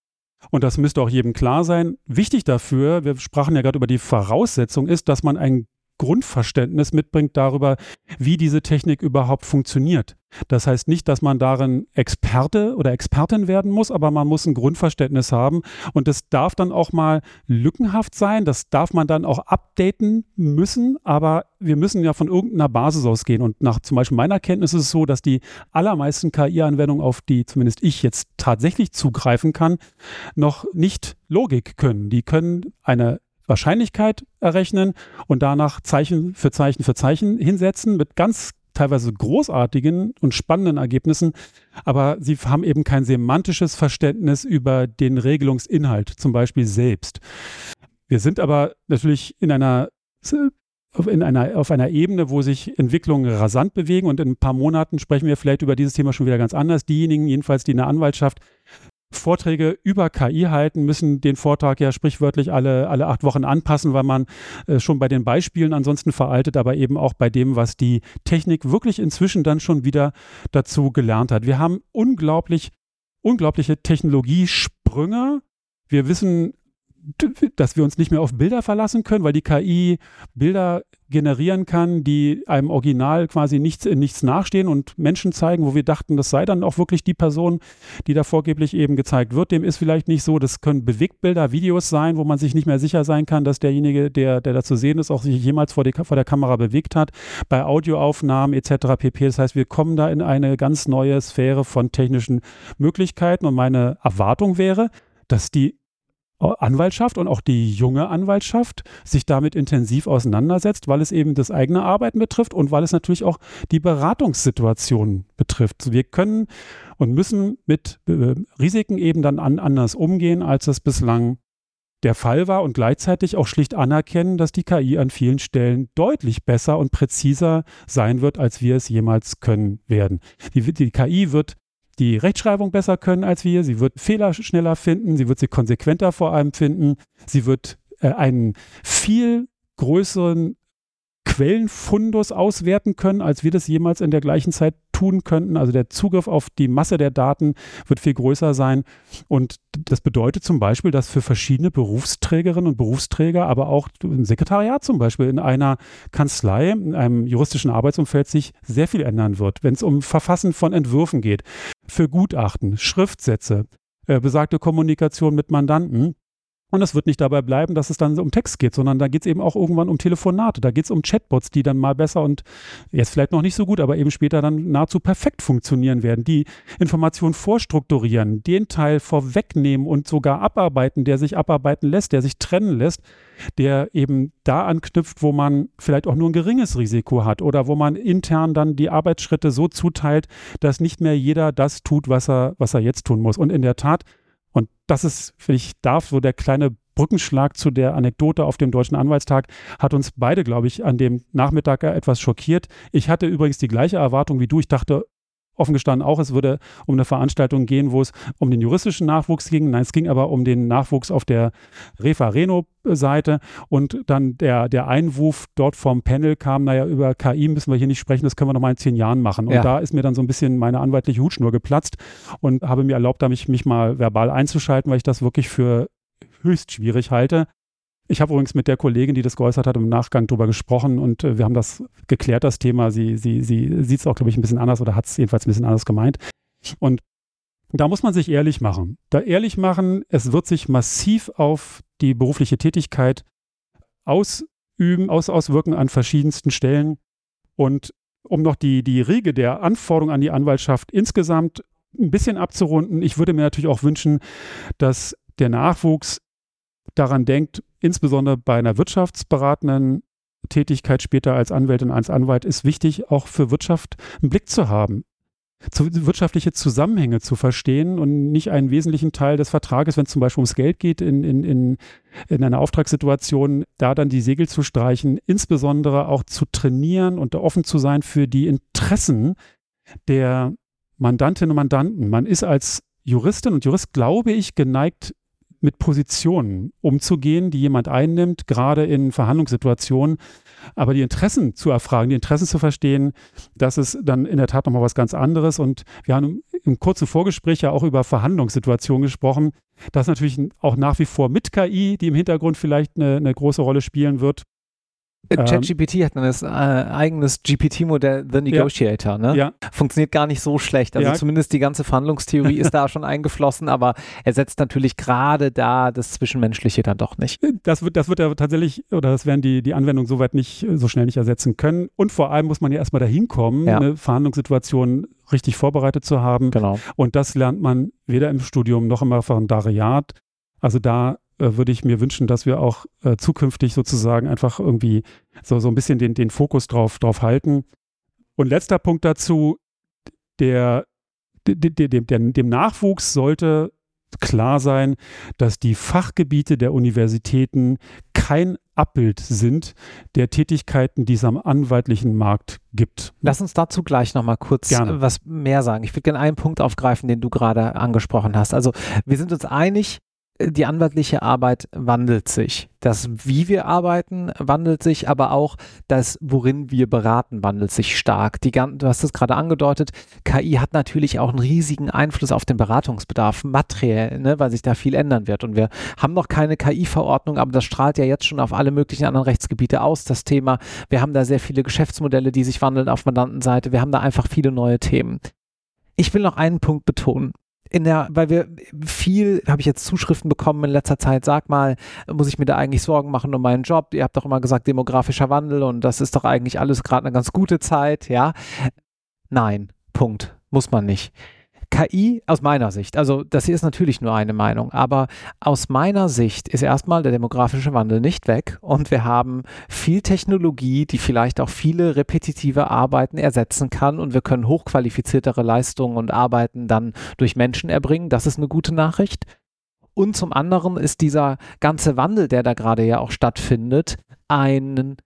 Und das müsste auch jedem klar sein. Wichtig dafür, wir sprachen ja gerade über die Voraussetzung, ist, dass man ein Grundverständnis mitbringt darüber, wie diese Technik überhaupt funktioniert. Das heißt nicht, dass man darin Experte oder Expertin werden muss, aber man muss ein Grundverständnis haben und das darf dann auch mal lückenhaft sein, das darf man dann auch updaten müssen, aber wir müssen ja von irgendeiner Basis ausgehen und nach zum Beispiel meiner Kenntnis ist es so, dass die allermeisten KI-Anwendungen, auf die zumindest ich jetzt tatsächlich zugreifen kann, noch nicht Logik können. Die können eine Wahrscheinlichkeit errechnen und danach Zeichen für Zeichen für Zeichen hinsetzen mit ganz teilweise großartigen und spannenden Ergebnissen, aber sie haben eben kein semantisches Verständnis über den Regelungsinhalt, zum Beispiel selbst. Wir sind aber natürlich in einer in einer, auf einer Ebene, wo sich Entwicklungen rasant bewegen und in ein paar Monaten sprechen wir vielleicht über dieses Thema schon wieder ganz anders. Diejenigen jedenfalls, die in der Anwaltschaft Vorträge über KI halten, müssen den Vortrag ja sprichwörtlich alle, alle acht Wochen anpassen, weil man äh, schon bei den Beispielen ansonsten veraltet, aber eben auch bei dem, was die Technik wirklich inzwischen dann schon wieder dazu gelernt hat. Wir haben unglaublich, unglaubliche Technologiesprünge. Wir wissen dass wir uns nicht mehr auf Bilder verlassen können, weil die KI Bilder generieren kann, die einem Original quasi nichts nichts nachstehen und Menschen zeigen, wo wir dachten, das sei dann auch wirklich die Person, die da vorgeblich eben gezeigt wird. Dem ist vielleicht nicht so. Das können Bewegtbilder, Videos sein, wo man sich nicht mehr sicher sein kann, dass derjenige, der, der da zu sehen ist, auch sich jemals vor, die, vor der Kamera bewegt hat. Bei Audioaufnahmen etc. pp. Das heißt, wir kommen da in eine ganz neue Sphäre von technischen Möglichkeiten und meine Erwartung wäre, dass die Anwaltschaft und auch die junge Anwaltschaft sich damit intensiv auseinandersetzt, weil es eben das eigene Arbeiten betrifft und weil es natürlich auch die Beratungssituation betrifft. Wir können und müssen mit äh, Risiken eben dann an, anders umgehen, als es bislang der Fall war und gleichzeitig auch schlicht anerkennen, dass die KI an vielen Stellen deutlich besser und präziser sein wird, als wir es jemals können werden. Die, die KI wird die Rechtschreibung besser können als wir. Sie wird Fehler schneller finden. Sie wird sie konsequenter vor allem finden. Sie wird äh, einen viel größeren Quellenfundus auswerten können, als wir das jemals in der gleichen Zeit tun könnten. Also der Zugriff auf die Masse der Daten wird viel größer sein. Und das bedeutet zum Beispiel, dass für verschiedene Berufsträgerinnen und Berufsträger, aber auch im Sekretariat zum Beispiel in einer Kanzlei, in einem juristischen Arbeitsumfeld sich sehr viel ändern wird, wenn es um Verfassen von Entwürfen geht, für Gutachten, Schriftsätze, äh, besagte Kommunikation mit Mandanten. Und es wird nicht dabei bleiben, dass es dann um Text geht, sondern da geht es eben auch irgendwann um Telefonate, da geht es um Chatbots, die dann mal besser und jetzt vielleicht noch nicht so gut, aber eben später dann nahezu perfekt funktionieren werden, die Informationen vorstrukturieren, den Teil vorwegnehmen und sogar abarbeiten, der sich abarbeiten lässt, der sich trennen lässt, der eben da anknüpft, wo man vielleicht auch nur ein geringes Risiko hat oder wo man intern dann die Arbeitsschritte so zuteilt, dass nicht mehr jeder das tut, was er, was er jetzt tun muss. Und in der Tat, und das ist, finde ich, darf so der kleine Brückenschlag zu der Anekdote auf dem Deutschen Anwaltstag hat uns beide, glaube ich, an dem Nachmittag etwas schockiert. Ich hatte übrigens die gleiche Erwartung wie du. Ich dachte, offen gestanden auch, es würde um eine Veranstaltung gehen, wo es um den juristischen Nachwuchs ging. Nein, es ging aber um den Nachwuchs auf der Refa-Reno-Seite und dann der, der Einwurf dort vom Panel kam, naja, über KI müssen wir hier nicht sprechen, das können wir noch mal in zehn Jahren machen. Und ja. da ist mir dann so ein bisschen meine anwaltliche Hutschnur geplatzt und habe mir erlaubt, da mich, mich mal verbal einzuschalten, weil ich das wirklich für höchst schwierig halte. Ich habe übrigens mit der Kollegin, die das geäußert hat, im Nachgang darüber gesprochen und äh, wir haben das geklärt, das Thema. Sie, sie, sie sieht es auch, glaube ich, ein bisschen anders oder hat es jedenfalls ein bisschen anders gemeint. Und da muss man sich ehrlich machen. Da ehrlich machen, es wird sich massiv auf die berufliche Tätigkeit ausüben, aus, auswirken an verschiedensten Stellen. Und um noch die, die Riege der Anforderungen an die Anwaltschaft insgesamt ein bisschen abzurunden, ich würde mir natürlich auch wünschen, dass der Nachwuchs daran denkt, insbesondere bei einer wirtschaftsberatenden Tätigkeit später als Anwältin, als Anwalt, ist wichtig, auch für Wirtschaft einen Blick zu haben. Zu, wirtschaftliche Zusammenhänge zu verstehen und nicht einen wesentlichen Teil des Vertrages, wenn es zum Beispiel ums Geld geht, in, in, in, in einer Auftragssituation, da dann die Segel zu streichen, insbesondere auch zu trainieren und offen zu sein für die Interessen der Mandantinnen und Mandanten. Man ist als Juristin und Jurist, glaube ich, geneigt, mit Positionen umzugehen, die jemand einnimmt, gerade in Verhandlungssituationen. Aber die Interessen zu erfragen, die Interessen zu verstehen, das ist dann in der Tat nochmal was ganz anderes. Und wir haben im kurzen Vorgespräch ja auch über Verhandlungssituationen gesprochen. Das natürlich auch nach wie vor mit KI, die im Hintergrund vielleicht eine, eine große Rolle spielen wird. Äh, ähm, ChatGPT hat ein äh, eigenes GPT-Modell, The Negotiator. Ja, ne? ja. Funktioniert gar nicht so schlecht. Also ja. zumindest die ganze Verhandlungstheorie ist da schon eingeflossen, aber er setzt natürlich gerade da das Zwischenmenschliche dann doch nicht. Äh, das wird, das wird er tatsächlich, oder das werden die, die Anwendungen soweit nicht, so schnell nicht ersetzen können. Und vor allem muss man ja erstmal dahin kommen, ja. eine Verhandlungssituation richtig vorbereitet zu haben. Genau. Und das lernt man weder im Studium noch im Referendariat. Also da äh, würde ich mir wünschen, dass wir auch äh, zukünftig sozusagen einfach irgendwie so, so ein bisschen den, den Fokus drauf, drauf halten. Und letzter Punkt dazu, der, dem, dem, dem Nachwuchs sollte klar sein, dass die Fachgebiete der Universitäten kein Abbild sind der Tätigkeiten, die es am anwaltlichen Markt gibt. Lass uns dazu gleich nochmal kurz gerne. was mehr sagen. Ich würde gerne einen Punkt aufgreifen, den du gerade angesprochen hast. Also wir sind uns einig, die anwaltliche Arbeit wandelt sich. Das, wie wir arbeiten, wandelt sich, aber auch das, worin wir beraten, wandelt sich stark. Die, du hast es gerade angedeutet, KI hat natürlich auch einen riesigen Einfluss auf den Beratungsbedarf, materiell, ne, weil sich da viel ändern wird. Und wir haben noch keine KI-Verordnung, aber das strahlt ja jetzt schon auf alle möglichen anderen Rechtsgebiete aus, das Thema. Wir haben da sehr viele Geschäftsmodelle, die sich wandeln auf Mandantenseite. Wir haben da einfach viele neue Themen. Ich will noch einen Punkt betonen in der, weil wir viel, habe ich jetzt Zuschriften bekommen in letzter Zeit, sag mal, muss ich mir da eigentlich Sorgen machen um meinen Job? Ihr habt doch immer gesagt, demografischer Wandel und das ist doch eigentlich alles gerade eine ganz gute Zeit, ja? Nein, Punkt. Muss man nicht. KI aus meiner Sicht, also das hier ist natürlich nur eine Meinung, aber aus meiner Sicht ist erstmal der demografische Wandel nicht weg und wir haben viel Technologie, die vielleicht auch viele repetitive Arbeiten ersetzen kann und wir können hochqualifiziertere Leistungen und Arbeiten dann durch Menschen erbringen. Das ist eine gute Nachricht. Und zum anderen ist dieser ganze Wandel, der da gerade ja auch stattfindet, ein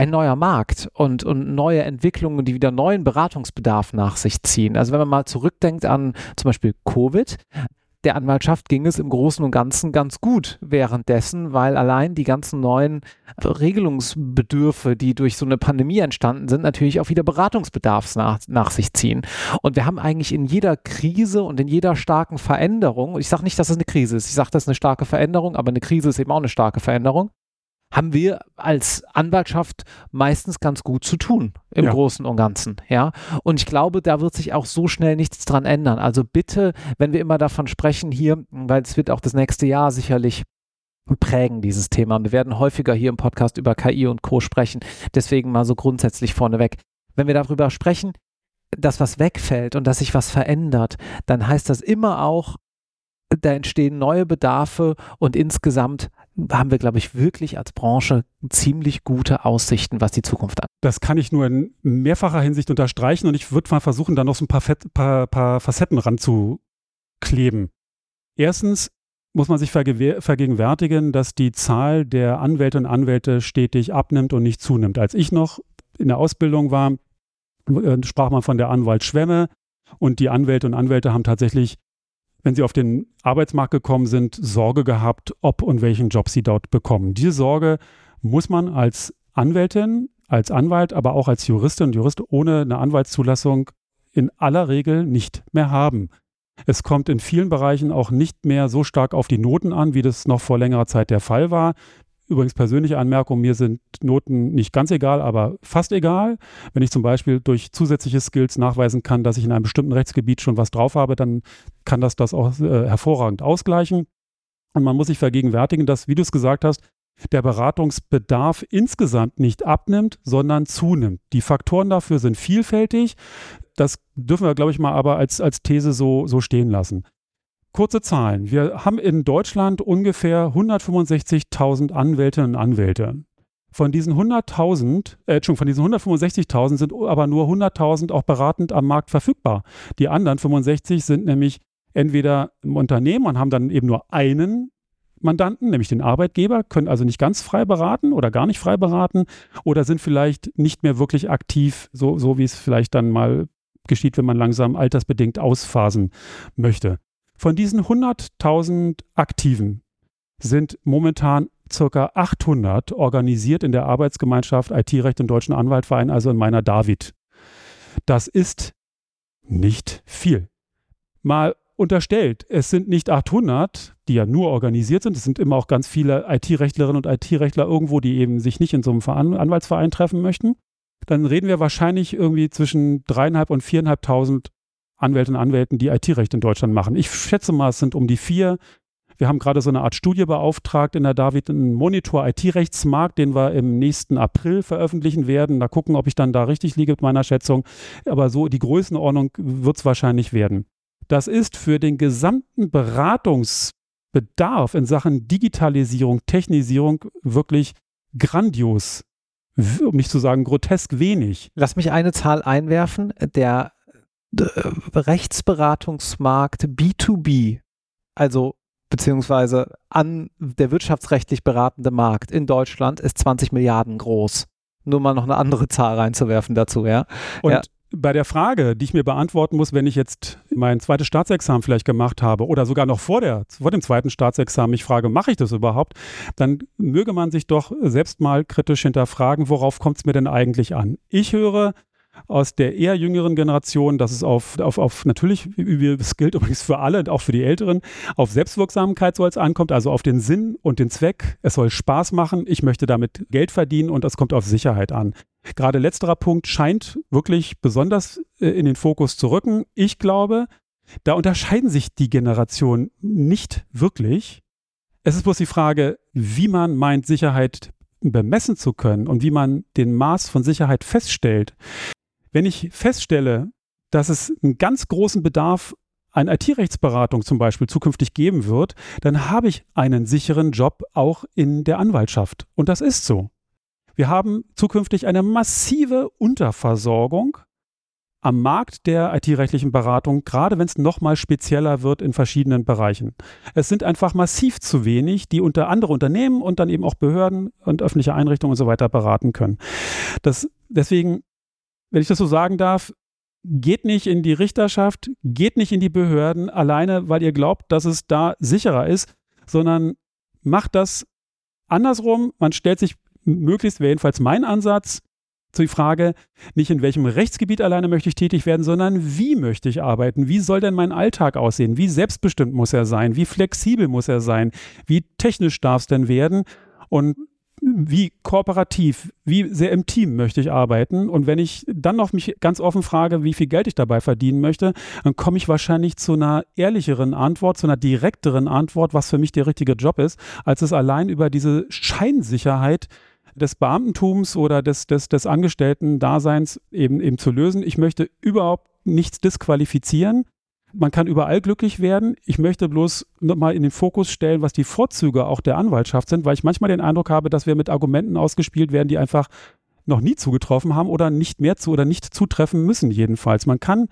ein neuer Markt und, und neue Entwicklungen, die wieder neuen Beratungsbedarf nach sich ziehen. Also wenn man mal zurückdenkt an zum Beispiel Covid, der Anwaltschaft ging es im Großen und Ganzen ganz gut währenddessen, weil allein die ganzen neuen Regelungsbedürfe, die durch so eine Pandemie entstanden sind, natürlich auch wieder Beratungsbedarfs nach, nach sich ziehen. Und wir haben eigentlich in jeder Krise und in jeder starken Veränderung, ich sage nicht, dass es eine Krise ist, ich sage, das ist eine starke Veränderung, aber eine Krise ist eben auch eine starke Veränderung, haben wir als Anwaltschaft meistens ganz gut zu tun im ja. Großen und Ganzen, ja. Und ich glaube, da wird sich auch so schnell nichts dran ändern. Also bitte, wenn wir immer davon sprechen hier, weil es wird auch das nächste Jahr sicherlich prägen, dieses Thema. Wir werden häufiger hier im Podcast über KI und Co. sprechen. Deswegen mal so grundsätzlich vorneweg. Wenn wir darüber sprechen, dass was wegfällt und dass sich was verändert, dann heißt das immer auch, da entstehen neue Bedarfe und insgesamt haben wir, glaube ich, wirklich als Branche ziemlich gute Aussichten, was die Zukunft angeht. Das kann ich nur in mehrfacher Hinsicht unterstreichen und ich würde mal versuchen, da noch so ein paar, Fett, paar, paar Facetten ranzukleben. Erstens muss man sich vergegenwärtigen, dass die Zahl der Anwältinnen und Anwälte stetig abnimmt und nicht zunimmt. Als ich noch in der Ausbildung war, äh, sprach man von der Anwalt Schwemme. Und die Anwälte und Anwälte haben tatsächlich, wenn sie auf den Arbeitsmarkt gekommen sind, Sorge gehabt, ob und welchen Job sie dort bekommen. Diese Sorge muss man als Anwältin, als Anwalt, aber auch als Juristin und Jurist ohne eine Anwaltszulassung in aller Regel nicht mehr haben. Es kommt in vielen Bereichen auch nicht mehr so stark auf die Noten an, wie das noch vor längerer Zeit der Fall war. Übrigens persönliche Anmerkung, mir sind Noten nicht ganz egal, aber fast egal. Wenn ich zum Beispiel durch zusätzliche Skills nachweisen kann, dass ich in einem bestimmten Rechtsgebiet schon was drauf habe, dann kann das das auch äh, hervorragend ausgleichen. Und man muss sich vergegenwärtigen, dass, wie du es gesagt hast, der Beratungsbedarf insgesamt nicht abnimmt, sondern zunimmt. Die Faktoren dafür sind vielfältig. Das dürfen wir, glaube ich, mal aber als, als These so, so stehen lassen. Kurze Zahlen. Wir haben in Deutschland ungefähr 165.000 Anwältinnen und Anwälte. Von diesen 100.000, äh, von diesen 165.000 sind aber nur 100.000 auch beratend am Markt verfügbar. Die anderen 65 sind nämlich entweder im Unternehmen und haben dann eben nur einen Mandanten, nämlich den Arbeitgeber, können also nicht ganz frei beraten oder gar nicht frei beraten oder sind vielleicht nicht mehr wirklich aktiv, so, so wie es vielleicht dann mal geschieht, wenn man langsam altersbedingt ausphasen möchte. Von diesen 100.000 Aktiven sind momentan circa 800 organisiert in der Arbeitsgemeinschaft IT-Recht im Deutschen Anwaltverein, also in meiner David. Das ist nicht viel. Mal unterstellt, es sind nicht 800, die ja nur organisiert sind, es sind immer auch ganz viele IT-Rechtlerinnen und IT-Rechtler irgendwo, die eben sich nicht in so einem Anwaltsverein treffen möchten. Dann reden wir wahrscheinlich irgendwie zwischen dreieinhalb und viereinhalbtausend Anwältinnen und Anwälten, die IT-Recht in Deutschland machen. Ich schätze mal, es sind um die vier. Wir haben gerade so eine Art Studie beauftragt in der David, einen Monitor IT-Rechtsmarkt, den wir im nächsten April veröffentlichen werden. Da gucken, ob ich dann da richtig liege mit meiner Schätzung. Aber so die Größenordnung wird es wahrscheinlich werden. Das ist für den gesamten Beratungsbedarf in Sachen Digitalisierung, Technisierung wirklich grandios, um nicht zu sagen grotesk wenig. Lass mich eine Zahl einwerfen. Der Rechtsberatungsmarkt B2B, also beziehungsweise an der wirtschaftsrechtlich beratende Markt in Deutschland ist 20 Milliarden groß. Nur mal noch eine andere Zahl reinzuwerfen dazu, ja. Und ja. bei der Frage, die ich mir beantworten muss, wenn ich jetzt mein zweites Staatsexamen vielleicht gemacht habe oder sogar noch vor, der, vor dem zweiten Staatsexamen mich frage, mache ich das überhaupt, dann möge man sich doch selbst mal kritisch hinterfragen, worauf kommt es mir denn eigentlich an? Ich höre, aus der eher jüngeren Generation, dass es auf, auf, auf natürlich, es gilt übrigens für alle, auch für die Älteren, auf Selbstwirksamkeit soll es ankommt, also auf den Sinn und den Zweck. Es soll Spaß machen, ich möchte damit Geld verdienen und es kommt auf Sicherheit an. Gerade letzterer Punkt scheint wirklich besonders äh, in den Fokus zu rücken. Ich glaube, da unterscheiden sich die Generationen nicht wirklich. Es ist bloß die Frage, wie man meint, Sicherheit bemessen zu können und wie man den Maß von Sicherheit feststellt. Wenn ich feststelle, dass es einen ganz großen Bedarf an IT-Rechtsberatung zum Beispiel zukünftig geben wird, dann habe ich einen sicheren Job auch in der Anwaltschaft. Und das ist so. Wir haben zukünftig eine massive Unterversorgung am Markt der IT-rechtlichen Beratung, gerade wenn es nochmal spezieller wird in verschiedenen Bereichen. Es sind einfach massiv zu wenig, die unter andere Unternehmen und dann eben auch Behörden und öffentliche Einrichtungen und so weiter beraten können. Das, deswegen wenn ich das so sagen darf, geht nicht in die Richterschaft, geht nicht in die Behörden alleine, weil ihr glaubt, dass es da sicherer ist, sondern macht das andersrum. Man stellt sich möglichst, wäre jedenfalls mein Ansatz, zu die Frage, nicht in welchem Rechtsgebiet alleine möchte ich tätig werden, sondern wie möchte ich arbeiten? Wie soll denn mein Alltag aussehen? Wie selbstbestimmt muss er sein? Wie flexibel muss er sein? Wie technisch darf es denn werden? Und wie kooperativ, wie sehr im Team möchte ich arbeiten. Und wenn ich dann noch mich ganz offen frage, wie viel Geld ich dabei verdienen möchte, dann komme ich wahrscheinlich zu einer ehrlicheren Antwort, zu einer direkteren Antwort, was für mich der richtige Job ist, als es allein über diese Scheinsicherheit des Beamtentums oder des, des, des Angestellten-Daseins eben, eben zu lösen. Ich möchte überhaupt nichts disqualifizieren. Man kann überall glücklich werden. Ich möchte bloß nochmal in den Fokus stellen, was die Vorzüge auch der Anwaltschaft sind, weil ich manchmal den Eindruck habe, dass wir mit Argumenten ausgespielt werden, die einfach noch nie zugetroffen haben oder nicht mehr zu oder nicht zutreffen müssen, jedenfalls. Man kann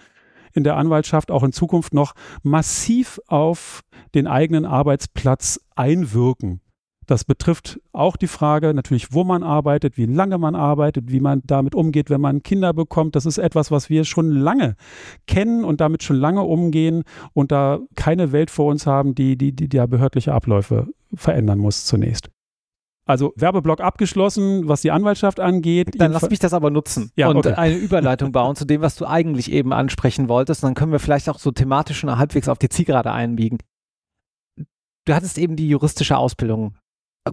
in der Anwaltschaft auch in Zukunft noch massiv auf den eigenen Arbeitsplatz einwirken. Das betrifft auch die Frage natürlich, wo man arbeitet, wie lange man arbeitet, wie man damit umgeht, wenn man Kinder bekommt. Das ist etwas, was wir schon lange kennen und damit schon lange umgehen und da keine Welt vor uns haben, die die, die, die behördliche Abläufe verändern muss zunächst. Also Werbeblock abgeschlossen, was die Anwaltschaft angeht. Dann lass mich das aber nutzen ja, und okay. eine Überleitung bauen zu dem, was du eigentlich eben ansprechen wolltest. Und dann können wir vielleicht auch so thematisch schon halbwegs auf die Zielgerade einbiegen. Du hattest eben die juristische Ausbildung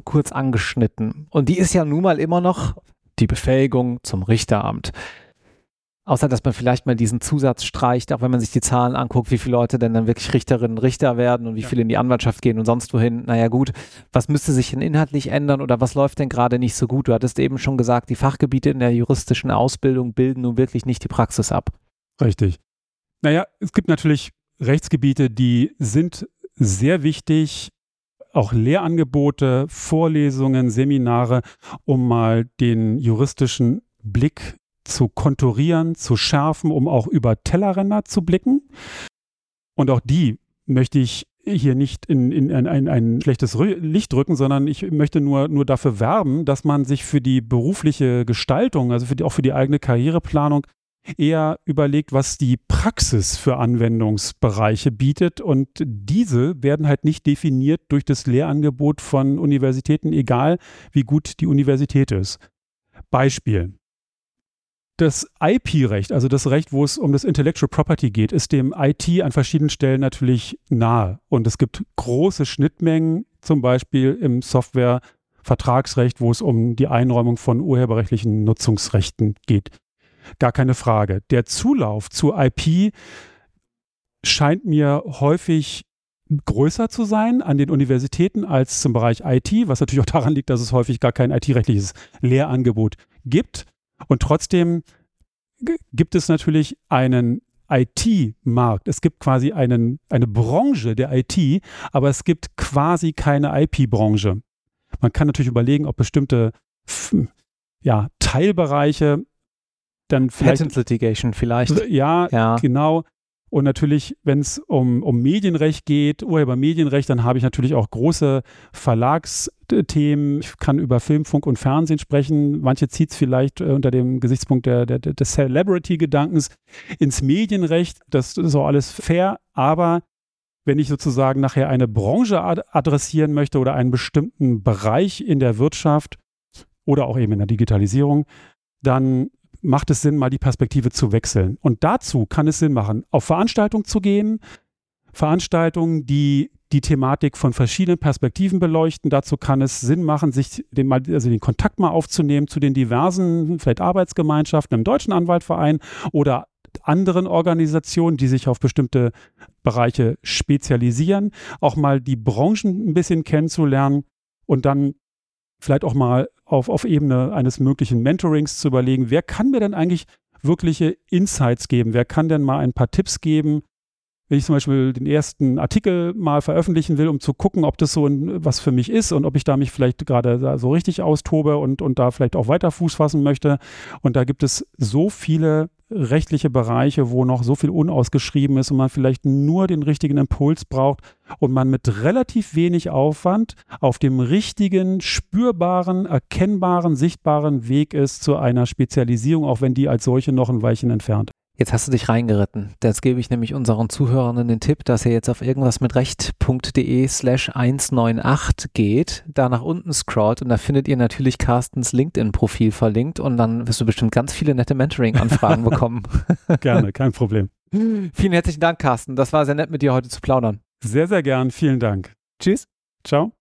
kurz angeschnitten. Und die ist ja nun mal immer noch die Befähigung zum Richteramt. Außer, dass man vielleicht mal diesen Zusatz streicht, auch wenn man sich die Zahlen anguckt, wie viele Leute denn dann wirklich Richterinnen und Richter werden und wie Ja. viele in die Anwaltschaft gehen und sonst wohin. Naja, gut, was müsste sich denn inhaltlich ändern oder was läuft denn gerade nicht so gut? Du hattest eben schon gesagt, die Fachgebiete in der juristischen Ausbildung bilden nun wirklich nicht die Praxis ab. Richtig. Naja, es gibt natürlich Rechtsgebiete, die sind sehr wichtig, auch Lehrangebote, Vorlesungen, Seminare, um mal den juristischen Blick zu konturieren, zu schärfen, um auch über Tellerränder zu blicken. Und auch die möchte ich hier nicht in, in ein, ein, ein schlechtes Licht drücken, sondern ich möchte nur, nur dafür werben, dass man sich für die berufliche Gestaltung, also für die, auch für die eigene Karriereplanung, eher überlegt, was die Praxis für Anwendungsbereiche bietet. Und diese werden halt nicht definiert durch das Lehrangebot von Universitäten, egal wie gut die Universität ist. Beispiel. Das IP-Recht, also das Recht, wo es um das Intellectual Property geht, ist dem IT an verschiedenen Stellen natürlich nahe. Und es gibt große Schnittmengen, zum Beispiel im Software-Vertragsrecht, wo es um die Einräumung von urheberrechtlichen Nutzungsrechten geht. Gar keine Frage. Der Zulauf zu IP scheint mir häufig größer zu sein an den Universitäten als zum Bereich IT, was natürlich auch daran liegt, dass es häufig gar kein IT-rechtliches Lehrangebot gibt. Und trotzdem gibt es natürlich einen IT-Markt. Es gibt quasi einen, eine Branche der IT, aber es gibt quasi keine IP-Branche. Man kann natürlich überlegen, ob bestimmte ja, Teilbereiche dann vielleicht Patent Litigation vielleicht. ja, Ja. genau. Und natürlich, wenn es um, um Medienrecht geht, Urhebermedienrecht, dann habe ich natürlich auch große Verlagsthemen. Ich kann über Film, Funk und Fernsehen sprechen. Manche zieht es vielleicht äh, unter dem Gesichtspunkt der, der, des Celebrity-Gedankens ins Medienrecht. Das ist auch alles fair. Aber wenn ich sozusagen nachher eine Branche ad adressieren möchte oder einen bestimmten Bereich in der Wirtschaft oder auch eben in der Digitalisierung, dann macht es Sinn, mal die Perspektive zu wechseln. Und dazu kann es Sinn machen, auf Veranstaltungen zu gehen, Veranstaltungen, die die Thematik von verschiedenen Perspektiven beleuchten. Dazu kann es Sinn machen, sich den, mal, also den Kontakt mal aufzunehmen zu den diversen, vielleicht Arbeitsgemeinschaften im Deutschen Anwaltverein oder anderen Organisationen, die sich auf bestimmte Bereiche spezialisieren, auch mal die Branchen ein bisschen kennenzulernen und dann vielleicht auch mal auf, auf Ebene eines möglichen Mentorings zu überlegen, wer kann mir denn eigentlich wirkliche Insights geben? Wer kann denn mal ein paar Tipps geben, wenn ich zum Beispiel den ersten Artikel mal veröffentlichen will, um zu gucken, ob das so ein, was für mich ist und ob ich da mich vielleicht gerade so richtig austobe und, und da vielleicht auch weiter Fuß fassen möchte. Und da gibt es so viele rechtliche Bereiche, wo noch so viel unausgeschrieben ist und man vielleicht nur den richtigen Impuls braucht und man mit relativ wenig Aufwand auf dem richtigen, spürbaren, erkennbaren, sichtbaren Weg ist zu einer Spezialisierung, auch wenn die als solche noch ein Weilchen entfernt. Jetzt hast du dich reingeritten. Jetzt gebe ich nämlich unseren Zuhörern den Tipp, dass ihr jetzt auf irgendwas mit recht.de slash 198 geht, da nach unten scrollt und da findet ihr natürlich Carstens LinkedIn-Profil verlinkt und dann wirst du bestimmt ganz viele nette Mentoring-Anfragen bekommen. Gerne, kein Problem. Vielen herzlichen Dank, Carsten. Das war sehr nett mit dir heute zu plaudern. Sehr, sehr gern. Vielen Dank. Tschüss. Ciao.